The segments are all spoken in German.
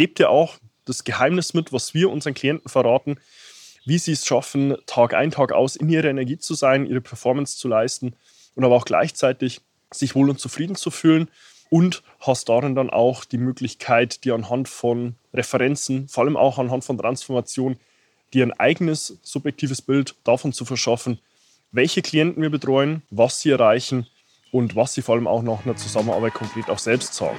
gebe dir auch das Geheimnis mit, was wir unseren Klienten verraten, wie sie es schaffen, Tag ein, Tag aus in ihrer Energie zu sein, ihre Performance zu leisten und aber auch gleichzeitig sich wohl und zufrieden zu fühlen und hast darin dann auch die Möglichkeit, dir anhand von Referenzen, vor allem auch anhand von Transformation, dir ein eigenes subjektives Bild davon zu verschaffen, welche Klienten wir betreuen, was sie erreichen und was sie vor allem auch nach einer Zusammenarbeit konkret auch selbst sagen.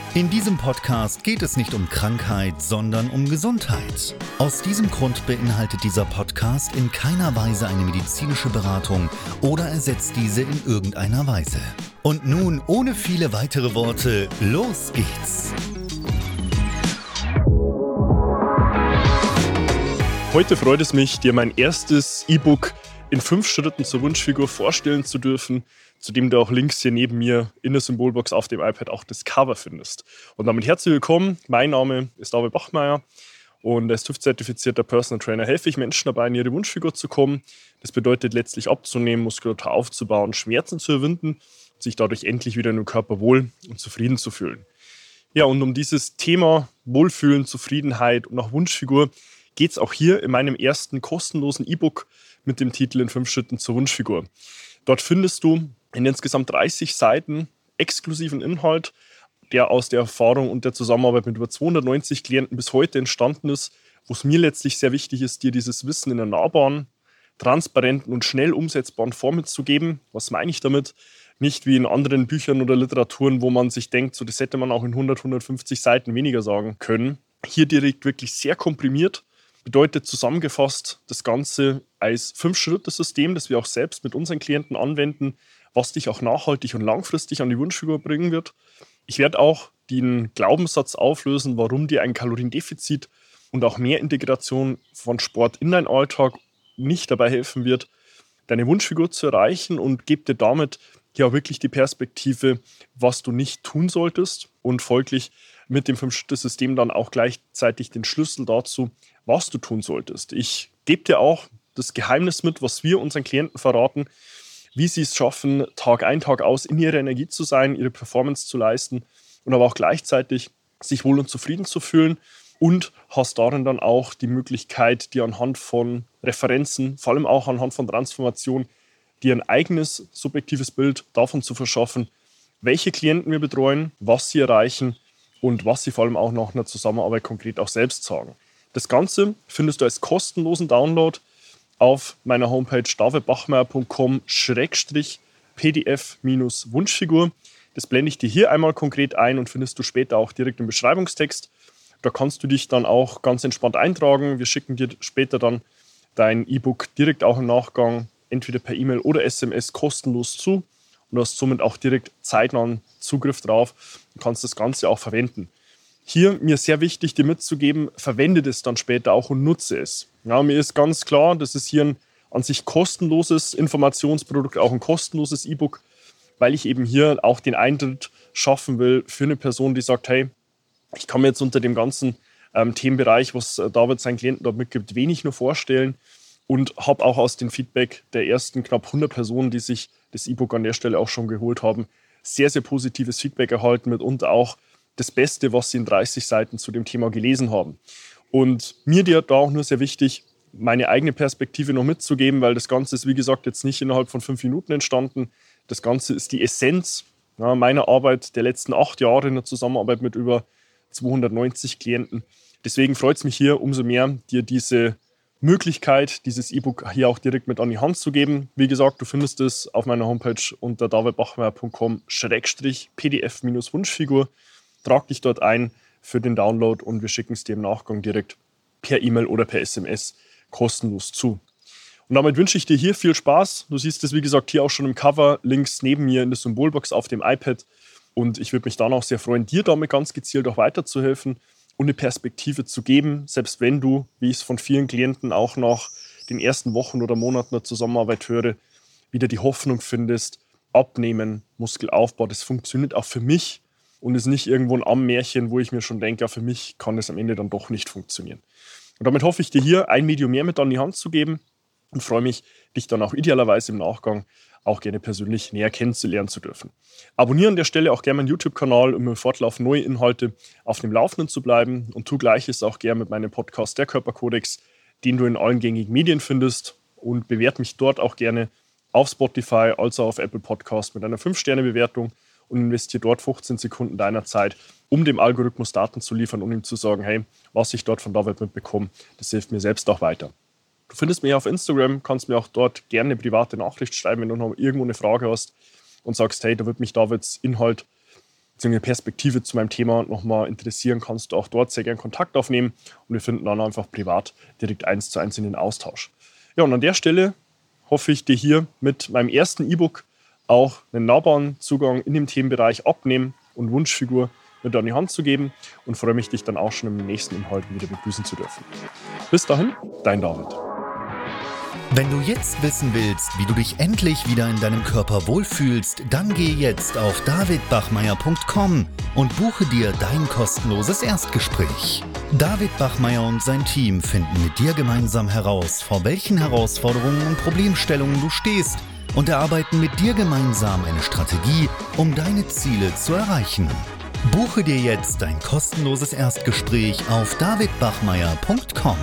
In diesem Podcast geht es nicht um Krankheit, sondern um Gesundheit. Aus diesem Grund beinhaltet dieser Podcast in keiner Weise eine medizinische Beratung oder ersetzt diese in irgendeiner Weise. Und nun, ohne viele weitere Worte, los geht's! Heute freut es mich, dir mein erstes E-Book in fünf Schritten zur Wunschfigur vorstellen zu dürfen, zu dem du auch links hier neben mir in der Symbolbox auf dem iPad auch das Cover findest. Und damit herzlich willkommen. Mein Name ist David Bachmeier und als TÜV-zertifizierter Personal Trainer helfe ich Menschen dabei, in ihre Wunschfigur zu kommen. Das bedeutet letztlich abzunehmen, Muskulatur aufzubauen, Schmerzen zu überwinden sich dadurch endlich wieder in dem Körper wohl und zufrieden zu fühlen. Ja, und um dieses Thema Wohlfühlen, Zufriedenheit und auch Wunschfigur geht es auch hier in meinem ersten kostenlosen E-Book mit dem Titel In fünf Schritten zur Wunschfigur. Dort findest du in insgesamt 30 Seiten exklusiven Inhalt, der aus der Erfahrung und der Zusammenarbeit mit über 290 Klienten bis heute entstanden ist, wo es mir letztlich sehr wichtig ist, dir dieses Wissen in einer nahbaren, transparenten und schnell umsetzbaren Form mitzugeben. Was meine ich damit? Nicht wie in anderen Büchern oder Literaturen, wo man sich denkt, so das hätte man auch in 100, 150 Seiten weniger sagen können. Hier direkt wirklich sehr komprimiert. Bedeutet zusammengefasst das Ganze als Fünf-Schritte-System, das wir auch selbst mit unseren Klienten anwenden, was dich auch nachhaltig und langfristig an die Wunschfigur bringen wird. Ich werde auch den Glaubenssatz auflösen, warum dir ein Kaloriendefizit und auch mehr Integration von Sport in deinen Alltag nicht dabei helfen wird, deine Wunschfigur zu erreichen und gebe dir damit ja wirklich die Perspektive, was du nicht tun solltest und folglich mit dem Fünf-Schritte-System dann auch gleichzeitig den Schlüssel dazu, was du tun solltest. Ich gebe dir auch das Geheimnis mit, was wir unseren Klienten verraten, wie sie es schaffen, Tag ein, Tag aus in ihrer Energie zu sein, ihre Performance zu leisten und aber auch gleichzeitig sich wohl und zufrieden zu fühlen und hast darin dann auch die Möglichkeit, dir anhand von Referenzen, vor allem auch anhand von Transformation, dir ein eigenes subjektives Bild davon zu verschaffen, welche Klienten wir betreuen, was sie erreichen und was sie vor allem auch nach einer Zusammenarbeit konkret auch selbst sagen. Das Ganze findest du als kostenlosen Download auf meiner Homepage davidbachmeier.com-pdf-wunschfigur. Das blende ich dir hier einmal konkret ein und findest du später auch direkt im Beschreibungstext. Da kannst du dich dann auch ganz entspannt eintragen. Wir schicken dir später dann dein E-Book direkt auch im Nachgang entweder per E-Mail oder SMS kostenlos zu und du hast somit auch direkt zeitnahen Zugriff drauf und kannst das Ganze auch verwenden. Hier mir sehr wichtig, dir mitzugeben, verwende das dann später auch und nutze es. Ja, mir ist ganz klar, das ist hier ein an sich kostenloses Informationsprodukt, auch ein kostenloses E-Book, weil ich eben hier auch den Eintritt schaffen will für eine Person, die sagt, hey, ich kann mir jetzt unter dem ganzen ähm, Themenbereich, was äh, David seinen Klienten dort mitgibt, wenig nur vorstellen und habe auch aus dem Feedback der ersten knapp 100 Personen, die sich das E-Book an der Stelle auch schon geholt haben, sehr, sehr positives Feedback erhalten, mitunter auch das Beste, was sie in 30 Seiten zu dem Thema gelesen haben. Und mir da auch nur sehr wichtig, meine eigene Perspektive noch mitzugeben, weil das Ganze ist, wie gesagt, jetzt nicht innerhalb von fünf Minuten entstanden. Das Ganze ist die Essenz ja, meiner Arbeit der letzten acht Jahre in der Zusammenarbeit mit über 290 Klienten. Deswegen freut es mich hier umso mehr, dir diese Möglichkeit, dieses E-Book hier auch direkt mit an die Hand zu geben. Wie gesagt, du findest es auf meiner Homepage unter davidbachmeier.com-pdf-wunschfigur. Trag dich dort ein für den Download und wir schicken es dir im Nachgang direkt per E-Mail oder per SMS kostenlos zu. Und damit wünsche ich dir hier viel Spaß. Du siehst es, wie gesagt, hier auch schon im Cover, links neben mir in der Symbolbox auf dem iPad. Und ich würde mich dann auch sehr freuen, dir damit ganz gezielt auch weiterzuhelfen und eine Perspektive zu geben, selbst wenn du, wie ich es von vielen Klienten auch nach den ersten Wochen oder Monaten der Zusammenarbeit höre, wieder die Hoffnung findest, abnehmen, Muskelaufbau, das funktioniert auch für mich und ist nicht irgendwo ein Ammärchen, wo ich mir schon denke, ja, für mich kann es am Ende dann doch nicht funktionieren. Und damit hoffe ich dir hier ein Medium mehr mit an die Hand zu geben und freue mich, dich dann auch idealerweise im Nachgang auch gerne persönlich näher kennenzulernen zu dürfen. Abonniere an der Stelle auch gerne meinen YouTube-Kanal, um im Fortlauf neue Inhalte auf dem Laufenden zu bleiben und tu gleiches auch gerne mit meinem Podcast Der Körperkodex, den du in allen gängigen Medien findest und bewerte mich dort auch gerne auf Spotify, also auf Apple Podcast mit einer 5-Sterne-Bewertung und investiere dort 15 Sekunden deiner Zeit, um dem Algorithmus Daten zu liefern und ihm zu sagen, hey, was ich dort von David mitbekomme, das hilft mir selbst auch weiter. Du findest mich auf Instagram, kannst mir auch dort gerne eine private Nachricht schreiben, wenn du noch irgendwo eine Frage hast und sagst, hey, da wird mich Davids Inhalt bzw. Perspektive zu meinem Thema nochmal interessieren, kannst du auch dort sehr gerne Kontakt aufnehmen und wir finden dann einfach privat direkt eins zu eins in den Austausch. Ja, und an der Stelle hoffe ich dir hier mit meinem ersten E-Book auch einen nahbaren Zugang in dem Themenbereich Abnehmen und Wunschfigur mit an die Hand zu geben und freue mich, dich dann auch schon im nächsten Inhalt wieder begrüßen zu dürfen. Bis dahin, dein David. Wenn du jetzt wissen willst, wie du dich endlich wieder in deinem Körper wohlfühlst, dann geh jetzt auf davidbachmeier.com und buche dir dein kostenloses Erstgespräch. David Bachmeier und sein Team finden mit dir gemeinsam heraus, vor welchen Herausforderungen und Problemstellungen du stehst und erarbeiten mit dir gemeinsam eine Strategie, um deine Ziele zu erreichen. Buche dir jetzt dein kostenloses Erstgespräch auf davidbachmeier.com.